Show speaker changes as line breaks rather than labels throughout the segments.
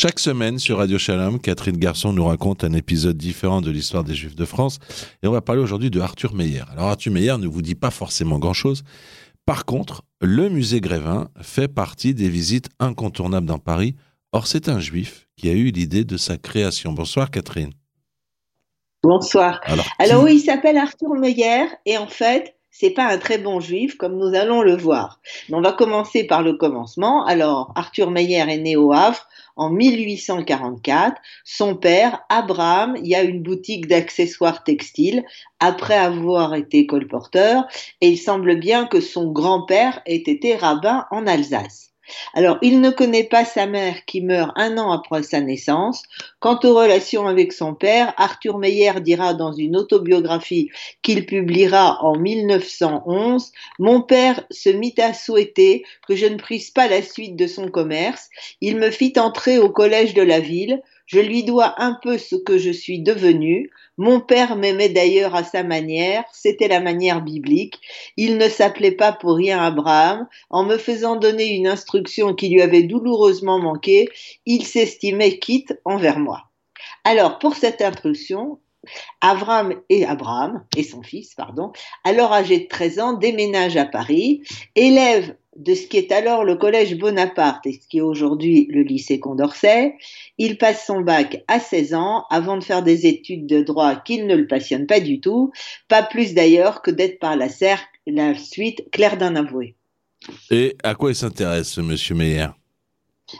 Chaque semaine sur Radio Shalom, Catherine Garçon nous raconte un épisode différent de l'histoire des Juifs de France. Et on va parler aujourd'hui de Arthur Meyer. Alors Arthur Meyer ne vous dit pas forcément grand-chose. Par contre, le musée Grévin fait partie des visites incontournables dans Paris. Or, c'est un juif qui a eu l'idée de sa création. Bonsoir Catherine.
Bonsoir. Alors, oui, il s'appelle Arthur Meyer et en fait, c'est pas un très bon juif comme nous allons le voir. Mais on va commencer par le commencement. Alors, Arthur Meyer est né au Havre en 1844. Son père, Abraham, y a une boutique d'accessoires textiles après avoir été colporteur et il semble bien que son grand-père ait été rabbin en Alsace. Alors, il ne connaît pas sa mère qui meurt un an après sa naissance. Quant aux relations avec son père, Arthur Meyer dira dans une autobiographie qu'il publiera en 1911, Mon père se mit à souhaiter que je ne prise pas la suite de son commerce. Il me fit entrer au collège de la ville. Je lui dois un peu ce que je suis devenu. Mon père m'aimait d'ailleurs à sa manière, c'était la manière biblique. Il ne s'appelait pas pour rien Abraham. En me faisant donner une instruction qui lui avait douloureusement manqué, il s'estimait quitte envers moi. Alors, pour cette instruction, Abraham et Abraham, et son fils, pardon, alors âgé de 13 ans, déménagent à Paris, élève de ce qui est alors le collège Bonaparte et ce qui est aujourd'hui le lycée Condorcet. Il passe son bac à 16 ans avant de faire des études de droit qui ne le passionnent pas du tout, pas plus d'ailleurs que d'être par la, la suite clair d'un avoué.
Et à quoi il s'intéresse, monsieur Meyer?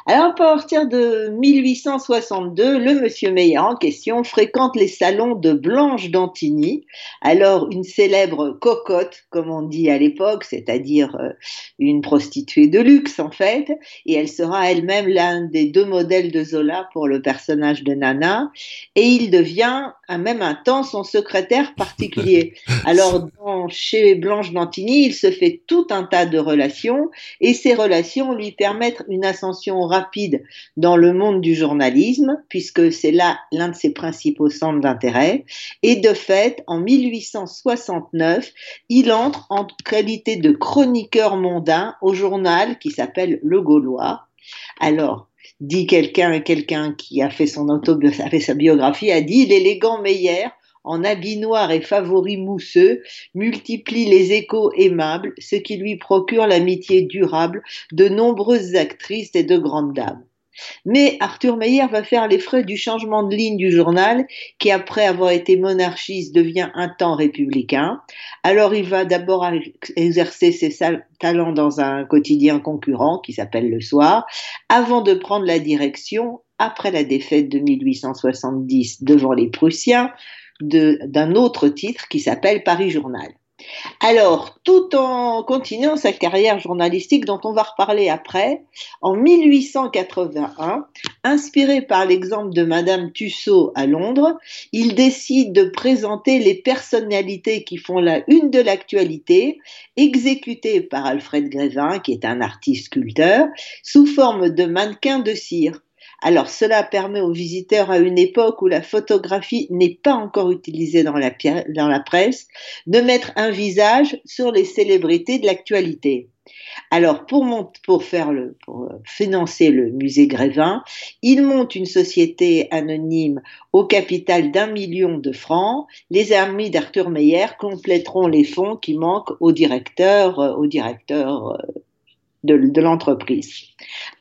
Alors, à partir de 1862, le monsieur Meyer en question fréquente les salons de Blanche d'Antigny, alors une célèbre cocotte, comme on dit à l'époque, c'est-à-dire euh, une prostituée de luxe en fait, et elle sera elle-même l'un des deux modèles de Zola pour le personnage de Nana, et il devient à même un temps son secrétaire particulier. Alors, chez Blanche d'Antigny, il se fait tout un tas de relations, et ces relations lui permettent une ascension rapide dans le monde du journalisme, puisque c'est là l'un de ses principaux centres d'intérêt. Et de fait, en 1869, il entre en qualité de chroniqueur mondain au journal qui s'appelle Le Gaulois. Alors, dit quelqu'un, quelqu'un qui a fait son autobiographie, sa biographie, a dit l'élégant Meyer en habit noir et favoris mousseux, multiplie les échos aimables, ce qui lui procure l'amitié durable de nombreuses actrices et de grandes dames. Mais Arthur Meyer va faire les frais du changement de ligne du journal, qui après avoir été monarchiste devient un temps républicain. Alors il va d'abord exercer ses talents dans un quotidien concurrent qui s'appelle Le Soir, avant de prendre la direction, après la défaite de 1870 devant les Prussiens, d'un autre titre qui s'appelle Paris Journal. Alors, tout en continuant sa carrière journalistique dont on va reparler après, en 1881, inspiré par l'exemple de Madame Tussaud à Londres, il décide de présenter les personnalités qui font la une de l'actualité, exécutées par Alfred Grévin, qui est un artiste sculpteur, sous forme de mannequins de cire. Alors cela permet aux visiteurs à une époque où la photographie n'est pas encore utilisée dans la, presse de mettre un visage sur les célébrités de l'actualité. Alors, pour, faire le, pour euh, financer le musée Grévin, il monte une société anonyme au capital d'un million de francs. Les amis d'Arthur Meyer compléteront les fonds qui manquent au directeur, euh, euh, de l'entreprise.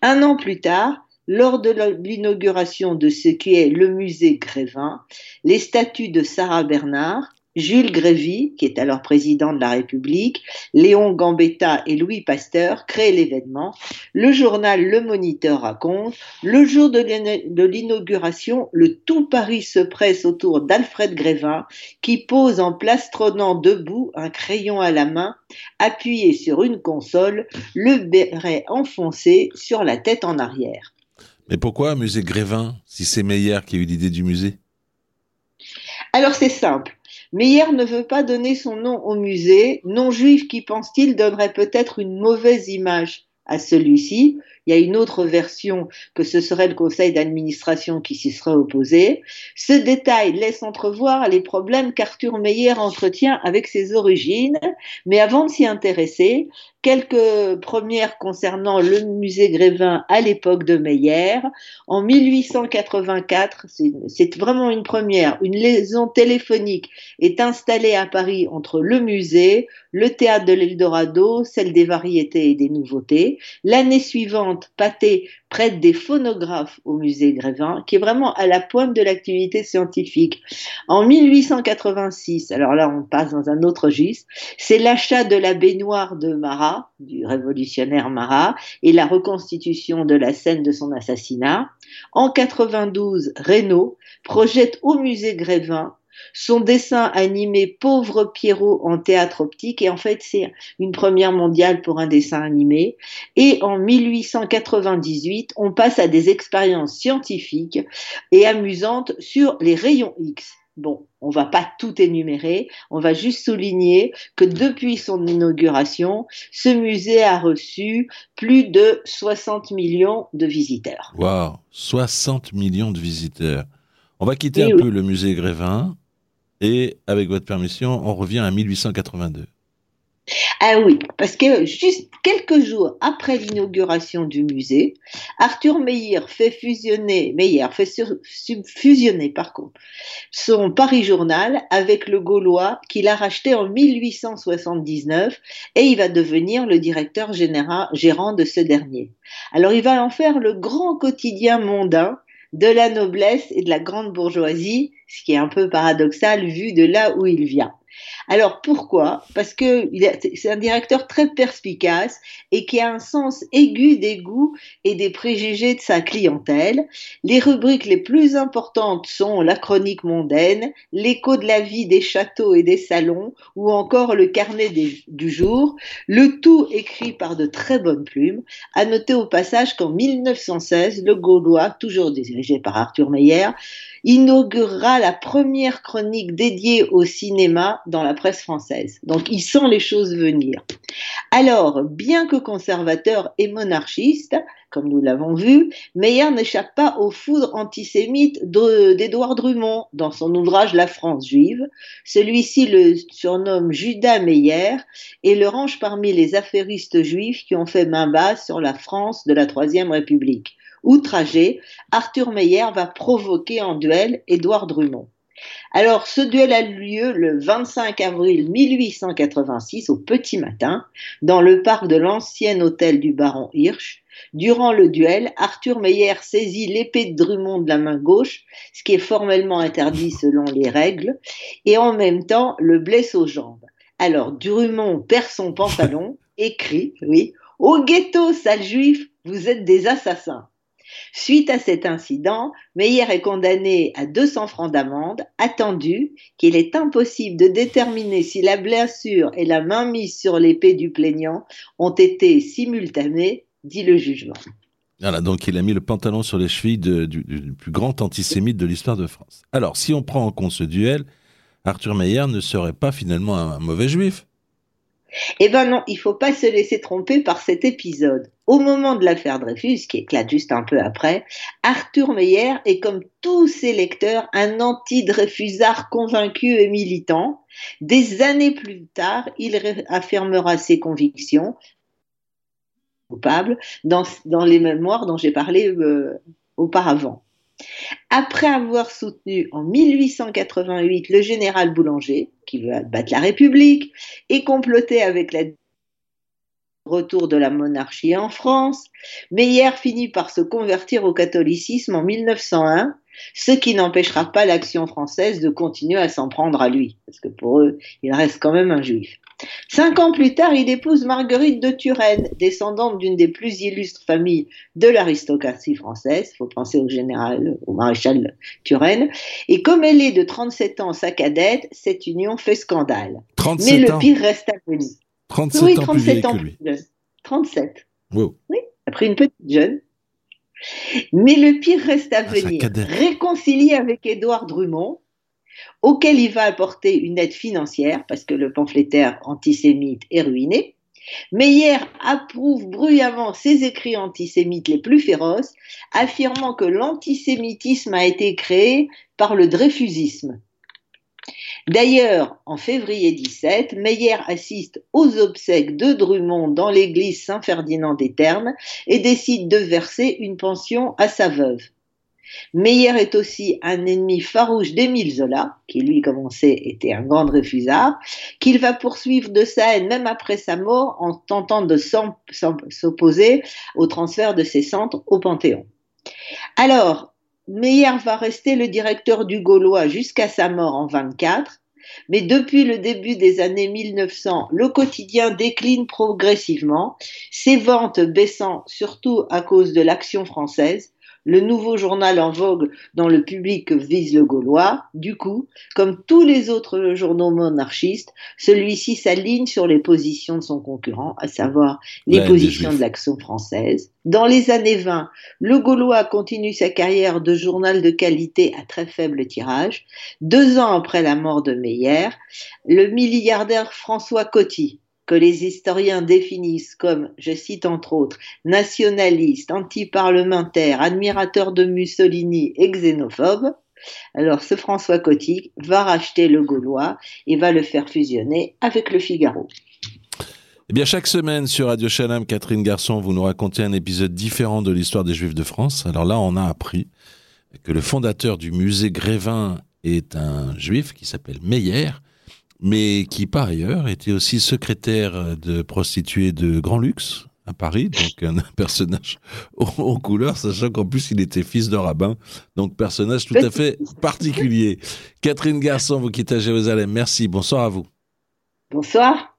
Un an plus tard, lors de l'inauguration de ce qui est le musée Grévin, les statues de Sarah Bernard, Jules Grévy, qui est alors président de la République, Léon Gambetta et Louis Pasteur créent l'événement. Le journal Le Moniteur raconte, le jour de l'inauguration, le tout Paris se presse autour d'Alfred Grévin, qui pose en plastronnant debout, un crayon à la main, appuyé sur une console, le béret enfoncé sur la tête en arrière.
Mais pourquoi musée Grévin, si c'est Meyer qui a eu l'idée du musée?
Alors c'est simple. Meyer ne veut pas donner son nom au musée. Non juif qui pense-t-il donnerait peut-être une mauvaise image à celui-ci, il y a une autre version que ce serait le conseil d'administration qui s'y serait opposé. Ce détail laisse entrevoir les problèmes qu'Arthur Meyer entretient avec ses origines, mais avant de s'y intéresser, quelques premières concernant le musée Grévin à l'époque de Meyer. En 1884, c'est vraiment une première, une liaison téléphonique est installée à Paris entre le musée, le théâtre de l'Eldorado, celle des variétés et des nouveautés. L'année suivante, Pathé prête des phonographes au musée Grévin, qui est vraiment à la pointe de l'activité scientifique. En 1886, alors là on passe dans un autre registre, c'est l'achat de la baignoire de Marat, du révolutionnaire Marat, et la reconstitution de la scène de son assassinat. En 92, Reynaud projette au musée Grévin son dessin animé Pauvre Pierrot en théâtre optique, et en fait c'est une première mondiale pour un dessin animé. Et en 1898, on passe à des expériences scientifiques et amusantes sur les rayons X. Bon, on va pas tout énumérer, on va juste souligner que depuis son inauguration, ce musée a reçu plus de 60 millions de visiteurs.
Waouh, 60 millions de visiteurs. On va quitter un peu le musée Grévin et avec votre permission, on revient à 1882.
Ah oui, parce que juste quelques jours après l'inauguration du musée, Arthur Meyer fait fusionner, Meyer fait fusionner par contre, son Paris Journal avec le Gaulois qu'il a racheté en 1879 et il va devenir le directeur général, gérant de ce dernier. Alors il va en faire le grand quotidien mondain de la noblesse et de la grande bourgeoisie, ce qui est un peu paradoxal vu de là où il vient. Alors pourquoi? Parce que c'est un directeur très perspicace et qui a un sens aigu des goûts et des préjugés de sa clientèle. Les rubriques les plus importantes sont la chronique mondaine, l'écho de la vie des châteaux et des salons, ou encore le carnet du jour, le tout écrit par de très bonnes plumes. À noter au passage qu'en 1916, le Gaulois, toujours dirigé par Arthur Meyer, inaugurera la première chronique dédiée au cinéma dans la presse française. Donc il sent les choses venir. Alors, bien que conservateur et monarchiste, comme nous l'avons vu, Meyer n'échappe pas aux foudres antisémites d'Édouard Drummond dans son ouvrage La France juive. Celui-ci le surnomme Judas Meyer et le range parmi les affairistes juifs qui ont fait main basse sur la France de la Troisième République. Outragé, Arthur Meyer va provoquer en duel Édouard Drummond. Alors, ce duel a lieu le 25 avril 1886 au petit matin dans le parc de l'ancien hôtel du baron Hirsch. Durant le duel, Arthur Meyer saisit l'épée de Drummond de la main gauche, ce qui est formellement interdit selon les règles, et en même temps le blesse aux jambes. Alors, Drummond perd son pantalon et crie, oui, Au ghetto, sale juif, vous êtes des assassins. Suite à cet incident, Meyer est condamné à 200 francs d'amende, attendu qu'il est impossible de déterminer si la blessure et la main mise sur l'épée du plaignant ont été simultanées, dit le jugement.
Voilà, donc il a mis le pantalon sur les chevilles du, plus grand antisémite de l'histoire de France. Alors, si on prend en compte ce duel, Arthur Meyer ne serait pas finalement un mauvais juif
eh ben non, il faut pas se laisser tromper par cet épisode. Au moment de l'affaire Dreyfus, qui éclate juste un peu après, Arthur Meyer est comme tous ses lecteurs un anti-Dreyfusard convaincu et militant. Des années plus tard, il affirmera ses convictions coupables dans, les mémoires dont j'ai parlé euh, auparavant. Après avoir soutenu en 1888 le général Boulanger, qui veut battre la République, et comploté avec le retour de la monarchie en France, Meyer finit par se convertir au catholicisme en 1901 ce qui n'empêchera pas l'action française de continuer à s'en prendre à lui, parce que pour eux, il reste quand même un juif. Cinq ans plus tard, il épouse Marguerite de Turenne, descendante d'une des plus illustres familles de l'aristocratie française. Il faut penser au général, au maréchal Turenne. Et comme elle est de 37 ans, sa cadette, cette union fait scandale. Mais le pire reste à venir.
37 oui, 37 ans plus, jeune.
37. Oui, après une petite jeune. Mais le pire reste à ah, venir. Réconcilier avec Édouard Drummond, auquel il va apporter une aide financière parce que le pamphlétaire antisémite est ruiné. Meyer approuve bruyamment ses écrits antisémites les plus féroces, affirmant que l'antisémitisme a été créé par le dreyfusisme. D'ailleurs, en février 17, Meyer assiste aux obsèques de Drummond dans l'église Saint-Ferdinand des Ternes et décide de verser une pension à sa veuve. Meyer est aussi un ennemi farouche d'Émile Zola, qui lui, comme on sait, était un grand refusard, qu'il va poursuivre de sa haine même après sa mort en tentant de s'opposer au transfert de ses centres au Panthéon. Alors, Meyer va rester le directeur du Gaulois jusqu'à sa mort en 24, mais depuis le début des années 1900, le quotidien décline progressivement, ses ventes baissant surtout à cause de l'action française, le nouveau journal en vogue dans le public vise le Gaulois. Du coup, comme tous les autres journaux monarchistes, celui-ci s'aligne sur les positions de son concurrent, à savoir les positions de l'action française. Dans les années 20, le Gaulois continue sa carrière de journal de qualité à très faible tirage. Deux ans après la mort de Meyer, le milliardaire François Coty, que les historiens définissent comme, je cite entre autres, nationaliste, anti-parlementaire, admirateur de Mussolini et xénophobe, alors ce François Coty va racheter le Gaulois et va le faire fusionner avec le Figaro.
Eh bien, chaque semaine sur Radio Shalom, Catherine Garçon, vous nous racontez un épisode différent de l'histoire des Juifs de France. Alors là, on a appris que le fondateur du musée Grévin est un juif qui s'appelle Meyer mais qui par ailleurs était aussi secrétaire de prostituée de Grand Luxe à Paris, donc un personnage en couleur, sachant qu'en plus il était fils de rabbin, donc personnage tout à fait particulier. Catherine Garçon, vous quittez à Jérusalem, merci, bonsoir à vous.
Bonsoir.